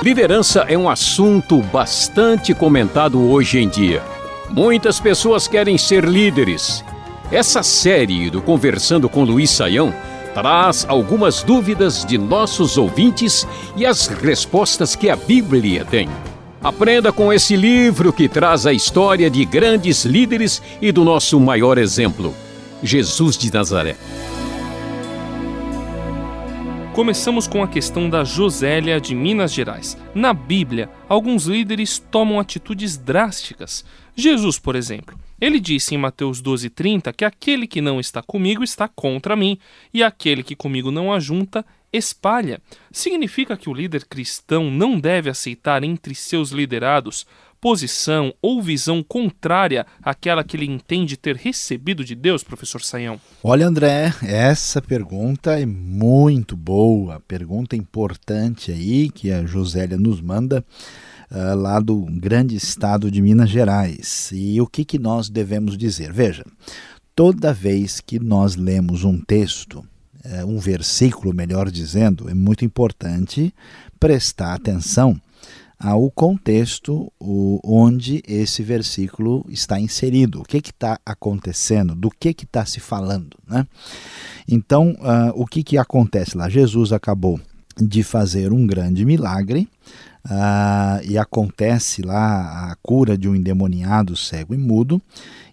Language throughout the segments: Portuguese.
Liderança é um assunto bastante comentado hoje em dia. Muitas pessoas querem ser líderes. Essa série do Conversando com Luiz Saião traz algumas dúvidas de nossos ouvintes e as respostas que a Bíblia tem. Aprenda com esse livro que traz a história de grandes líderes e do nosso maior exemplo, Jesus de Nazaré. Começamos com a questão da Josélia de Minas Gerais. Na Bíblia, alguns líderes tomam atitudes drásticas. Jesus, por exemplo, ele disse em Mateus 12:30 que aquele que não está comigo está contra mim, e aquele que comigo não ajunta espalha. Significa que o líder cristão não deve aceitar entre seus liderados posição ou visão contrária àquela que ele entende ter recebido de Deus, professor Saião? Olha, André, essa pergunta é muito boa, pergunta importante aí que a Josélia nos manda. Uh, lá do grande estado de Minas Gerais. E o que, que nós devemos dizer? Veja, toda vez que nós lemos um texto, é, um versículo, melhor dizendo, é muito importante prestar atenção ao contexto onde esse versículo está inserido, o que está acontecendo, do que está se falando. Né? Então, uh, o que, que acontece lá? Jesus acabou de fazer um grande milagre, uh, e acontece lá a cura de um endemoniado cego e mudo,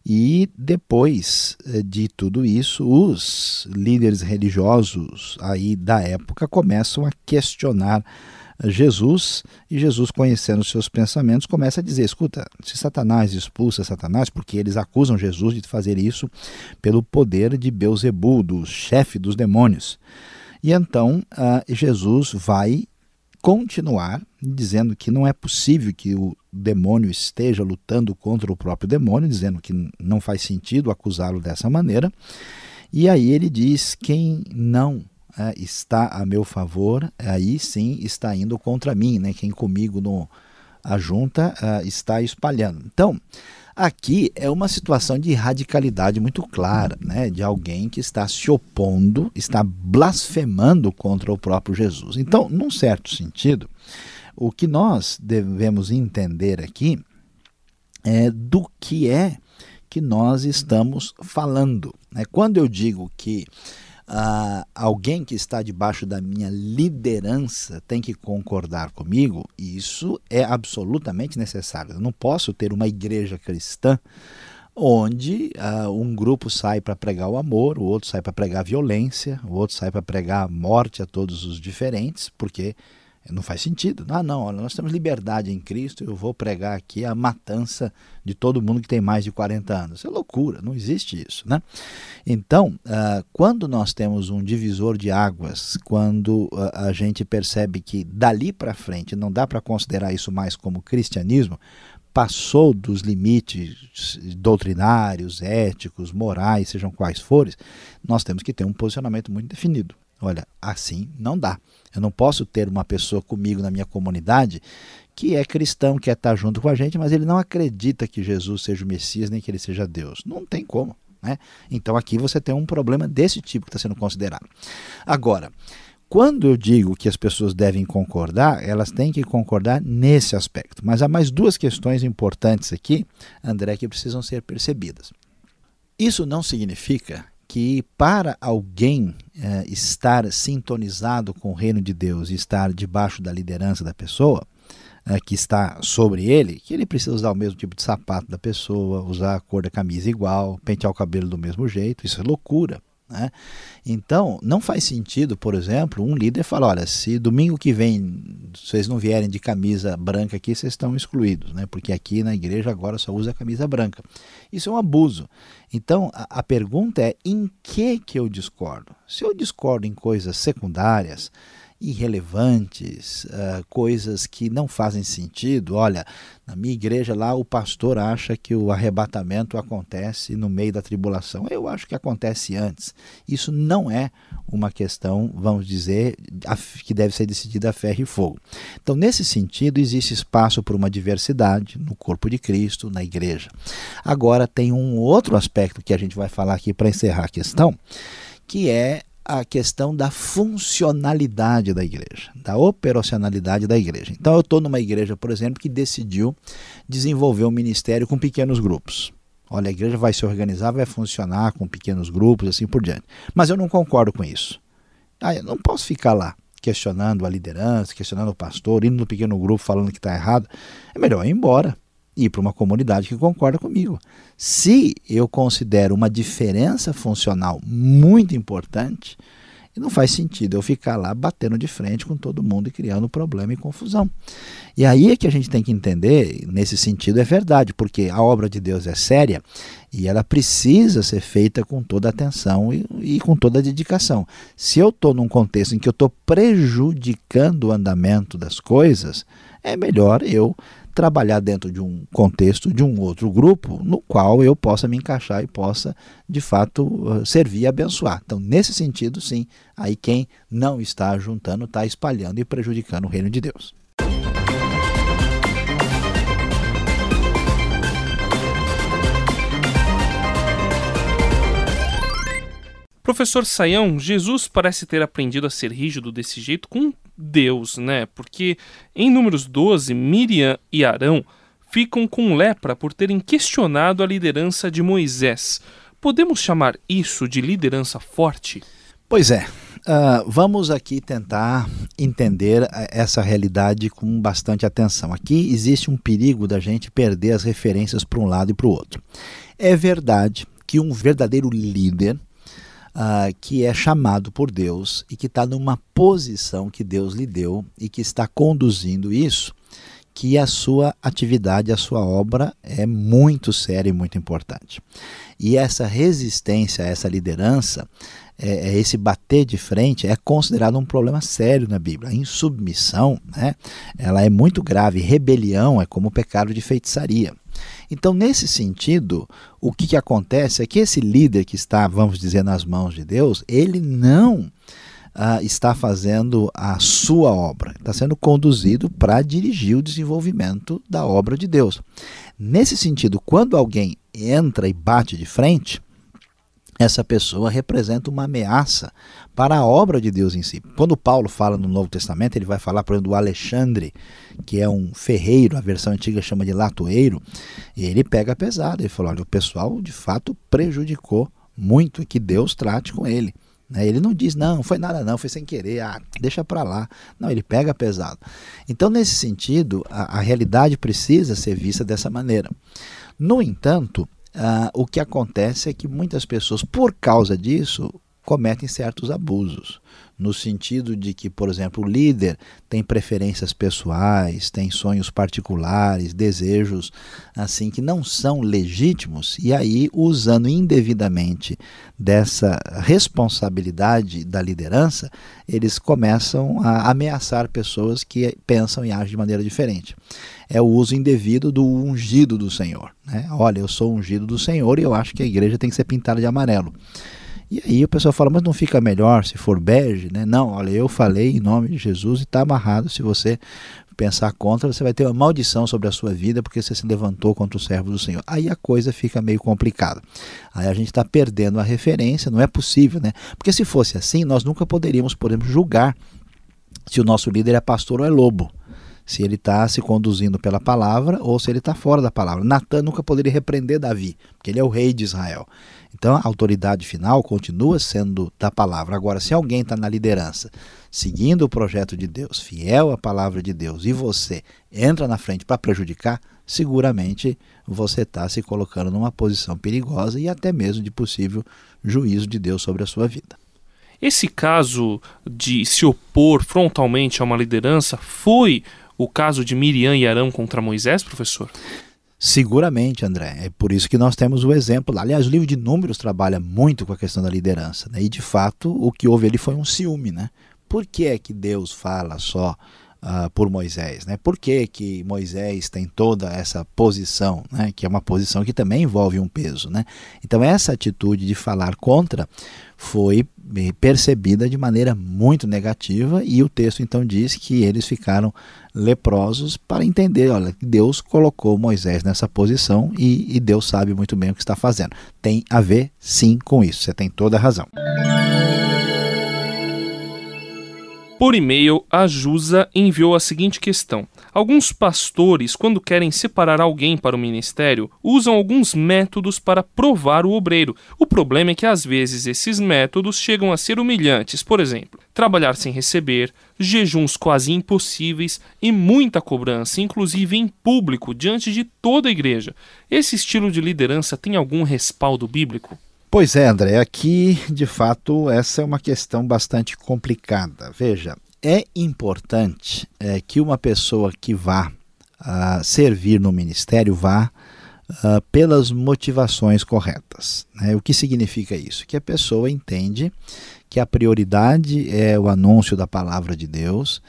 e depois eh, de tudo isso, os líderes religiosos aí da época começam a questionar Jesus e Jesus, conhecendo seus pensamentos, começa a dizer: escuta, se Satanás expulsa Satanás, porque eles acusam Jesus de fazer isso pelo poder de Beuzebu, do chefe dos demônios. E então uh, Jesus vai continuar dizendo que não é possível que o demônio esteja lutando contra o próprio demônio, dizendo que não faz sentido acusá-lo dessa maneira. E aí ele diz: quem não é, está a meu favor, aí sim está indo contra mim, né? quem comigo no ajunta uh, está espalhando. Então, Aqui é uma situação de radicalidade muito clara, né? de alguém que está se opondo, está blasfemando contra o próprio Jesus. Então, num certo sentido, o que nós devemos entender aqui é do que é que nós estamos falando. Né? Quando eu digo que ah, alguém que está debaixo da minha liderança tem que concordar comigo, isso é absolutamente necessário. Eu não posso ter uma igreja cristã onde ah, um grupo sai para pregar o amor, o outro sai para pregar a violência, o outro sai para pregar a morte a todos os diferentes, porque não faz sentido. Ah, não, nós temos liberdade em Cristo, eu vou pregar aqui a matança de todo mundo que tem mais de 40 anos. Isso é loucura, não existe isso. Né? Então, uh, quando nós temos um divisor de águas, quando uh, a gente percebe que dali para frente não dá para considerar isso mais como cristianismo, passou dos limites doutrinários, éticos, morais, sejam quais forem, nós temos que ter um posicionamento muito definido. Olha, assim não dá. Eu não posso ter uma pessoa comigo na minha comunidade que é cristão, quer estar junto com a gente, mas ele não acredita que Jesus seja o Messias nem que ele seja Deus. Não tem como. Né? Então aqui você tem um problema desse tipo que está sendo considerado. Agora, quando eu digo que as pessoas devem concordar, elas têm que concordar nesse aspecto. Mas há mais duas questões importantes aqui, André, que precisam ser percebidas. Isso não significa que para alguém é, estar sintonizado com o reino de Deus e estar debaixo da liderança da pessoa, é, que está sobre ele, que ele precisa usar o mesmo tipo de sapato da pessoa, usar a cor da camisa igual, pentear o cabelo do mesmo jeito, isso é loucura. Né? Então, não faz sentido, por exemplo, um líder falar: olha, se domingo que vem vocês não vierem de camisa branca aqui, vocês estão excluídos, né? porque aqui na igreja agora só usa camisa branca. Isso é um abuso. Então, a, a pergunta é: em que, que eu discordo? Se eu discordo em coisas secundárias, irrelevantes, uh, coisas que não fazem sentido. Olha, na minha igreja lá o pastor acha que o arrebatamento acontece no meio da tribulação. Eu acho que acontece antes. Isso não é uma questão, vamos dizer, que deve ser decidida a ferro e fogo. Então, nesse sentido, existe espaço para uma diversidade no corpo de Cristo, na igreja. Agora, tem um outro aspecto que a gente vai falar aqui para encerrar a questão, que é a questão da funcionalidade da igreja, da operacionalidade da igreja. Então, eu estou numa igreja, por exemplo, que decidiu desenvolver um ministério com pequenos grupos. Olha, a igreja vai se organizar, vai funcionar com pequenos grupos, assim por diante. Mas eu não concordo com isso. Ah, eu não posso ficar lá questionando a liderança, questionando o pastor, indo no pequeno grupo falando que está errado. É melhor ir embora ir para uma comunidade que concorda comigo. Se eu considero uma diferença funcional muito importante, não faz sentido eu ficar lá batendo de frente com todo mundo e criando problema e confusão. E aí é que a gente tem que entender, nesse sentido é verdade, porque a obra de Deus é séria e ela precisa ser feita com toda atenção e, e com toda dedicação. Se eu estou num contexto em que eu estou prejudicando o andamento das coisas, é melhor eu trabalhar dentro de um contexto de um outro grupo no qual eu possa me encaixar e possa, de fato, servir e abençoar. Então, nesse sentido, sim, aí quem não está juntando está espalhando e prejudicando o reino de Deus. Professor Saião, Jesus parece ter aprendido a ser rígido desse jeito com Deus, né? Porque em Números 12, Miriam e Arão ficam com lepra por terem questionado a liderança de Moisés. Podemos chamar isso de liderança forte? Pois é. Uh, vamos aqui tentar entender essa realidade com bastante atenção. Aqui existe um perigo da gente perder as referências para um lado e para o outro. É verdade que um verdadeiro líder uh, que é chamado por Deus e que está numa posição que Deus lhe deu e que está conduzindo isso, que a sua atividade, a sua obra é muito séria e muito importante. E essa resistência, essa liderança, é, é esse bater de frente é considerado um problema sério na Bíblia. A insubmissão, né, ela é muito grave. Rebelião é como o pecado de feitiçaria. Então, nesse sentido, o que, que acontece é que esse líder que está, vamos dizer, nas mãos de Deus, ele não ah, está fazendo a sua obra, está sendo conduzido para dirigir o desenvolvimento da obra de Deus. Nesse sentido, quando alguém entra e bate de frente, essa pessoa representa uma ameaça para a obra de Deus em si. Quando Paulo fala no Novo Testamento, ele vai falar, por exemplo, do Alexandre, que é um ferreiro, a versão antiga chama de latoeiro, e ele pega pesado. Ele fala: olha, o pessoal de fato prejudicou muito, que Deus trate com ele. Né? Ele não diz, não, foi nada não, foi sem querer, ah, deixa para lá. Não, ele pega pesado. Então, nesse sentido, a, a realidade precisa ser vista dessa maneira. No entanto, Uh, o que acontece é que muitas pessoas, por causa disso, cometem certos abusos, no sentido de que, por exemplo, o líder tem preferências pessoais, tem sonhos particulares, desejos assim que não são legítimos, e aí, usando indevidamente dessa responsabilidade da liderança, eles começam a ameaçar pessoas que pensam e agem de maneira diferente. É o uso indevido do ungido do Senhor. Né? Olha, eu sou ungido do Senhor e eu acho que a igreja tem que ser pintada de amarelo. E aí o pessoal fala, mas não fica melhor se for bege, né? Não, olha, eu falei em nome de Jesus e está amarrado. Se você pensar contra, você vai ter uma maldição sobre a sua vida porque você se levantou contra o servo do Senhor. Aí a coisa fica meio complicada. Aí a gente está perdendo a referência, não é possível, né? Porque se fosse assim, nós nunca poderíamos, podemos julgar se o nosso líder é pastor ou é lobo se ele está se conduzindo pela palavra ou se ele está fora da palavra. Natan nunca poderia repreender Davi, porque ele é o rei de Israel. Então a autoridade final continua sendo da palavra. Agora, se alguém está na liderança, seguindo o projeto de Deus, fiel à palavra de Deus, e você entra na frente para prejudicar, seguramente você está se colocando numa posição perigosa e até mesmo de possível juízo de Deus sobre a sua vida. Esse caso de se opor frontalmente a uma liderança foi o caso de Miriam e Arão contra Moisés, professor? Seguramente, André. É por isso que nós temos o exemplo. Aliás, o livro de Números trabalha muito com a questão da liderança. Né? E, de fato, o que houve ali foi um ciúme. Né? Por que é que Deus fala só uh, por Moisés? Né? Por que, que Moisés tem toda essa posição, né? que é uma posição que também envolve um peso? Né? Então, essa atitude de falar contra foi percebida de maneira muito negativa e o texto então diz que eles ficaram leprosos para entender, olha, Deus colocou Moisés nessa posição e, e Deus sabe muito bem o que está fazendo. Tem a ver sim com isso, você tem toda a razão. Por e-mail, a Jusa enviou a seguinte questão: Alguns pastores, quando querem separar alguém para o ministério, usam alguns métodos para provar o obreiro. O problema é que às vezes esses métodos chegam a ser humilhantes. Por exemplo, trabalhar sem receber, jejuns quase impossíveis e muita cobrança, inclusive em público, diante de toda a igreja. Esse estilo de liderança tem algum respaldo bíblico? Pois é, André, aqui de fato essa é uma questão bastante complicada. Veja, é importante é, que uma pessoa que vá uh, servir no ministério vá uh, pelas motivações corretas. Né? O que significa isso? Que a pessoa entende que a prioridade é o anúncio da palavra de Deus,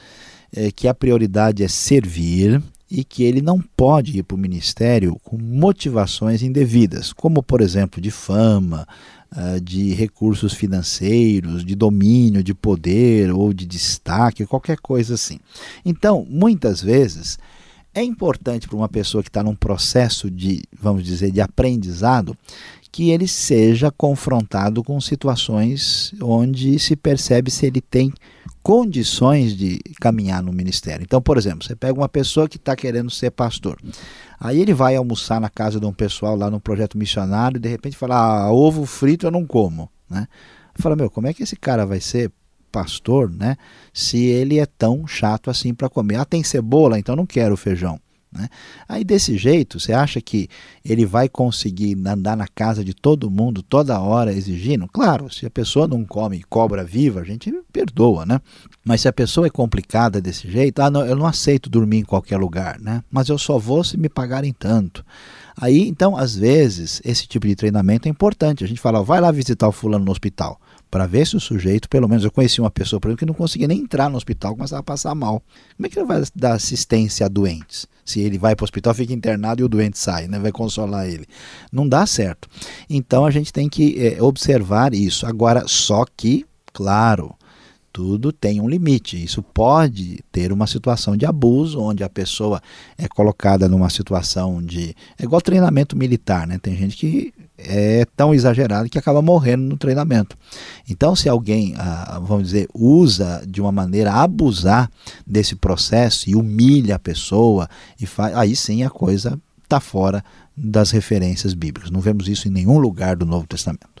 é, que a prioridade é servir e que ele não pode ir para o ministério com motivações indevidas, como, por exemplo, de fama, ah, de recursos financeiros, de domínio, de poder ou de destaque, qualquer coisa assim. Então, muitas vezes, é importante para uma pessoa que está num processo de, vamos dizer, de aprendizado, que ele seja confrontado com situações onde se percebe se ele tem condições de caminhar no ministério. Então, por exemplo, você pega uma pessoa que está querendo ser pastor. Aí ele vai almoçar na casa de um pessoal lá no projeto missionário e de repente fala: ah, ovo frito eu não como. Né? Fala, meu, como é que esse cara vai ser pastor, né? Se ele é tão chato assim para comer. Ah, tem cebola, então não quero feijão. Né? Aí desse jeito, você acha que ele vai conseguir andar na casa de todo mundo toda hora exigindo? Claro, se a pessoa não come cobra viva, a gente perdoa, né? Mas se a pessoa é complicada desse jeito, ah, não, eu não aceito dormir em qualquer lugar, né? Mas eu só vou se me pagarem tanto. Aí, então, às vezes, esse tipo de treinamento é importante. A gente fala, vai lá visitar o fulano no hospital para ver se o sujeito, pelo menos eu conheci uma pessoa, por exemplo, que não conseguia nem entrar no hospital, começava a passar mal. Como é que ele vai dar assistência a doentes? Se ele vai para o hospital, fica internado e o doente sai, né? vai consolar ele. Não dá certo. Então a gente tem que é, observar isso. Agora, só que, claro, tudo tem um limite. Isso pode ter uma situação de abuso, onde a pessoa é colocada numa situação de. É igual treinamento militar, né? Tem gente que é tão exagerado que acaba morrendo no treinamento. Então, se alguém, ah, vamos dizer, usa de uma maneira abusar desse processo e humilha a pessoa, e faz, aí sim a coisa está fora das referências bíblicas. Não vemos isso em nenhum lugar do Novo Testamento.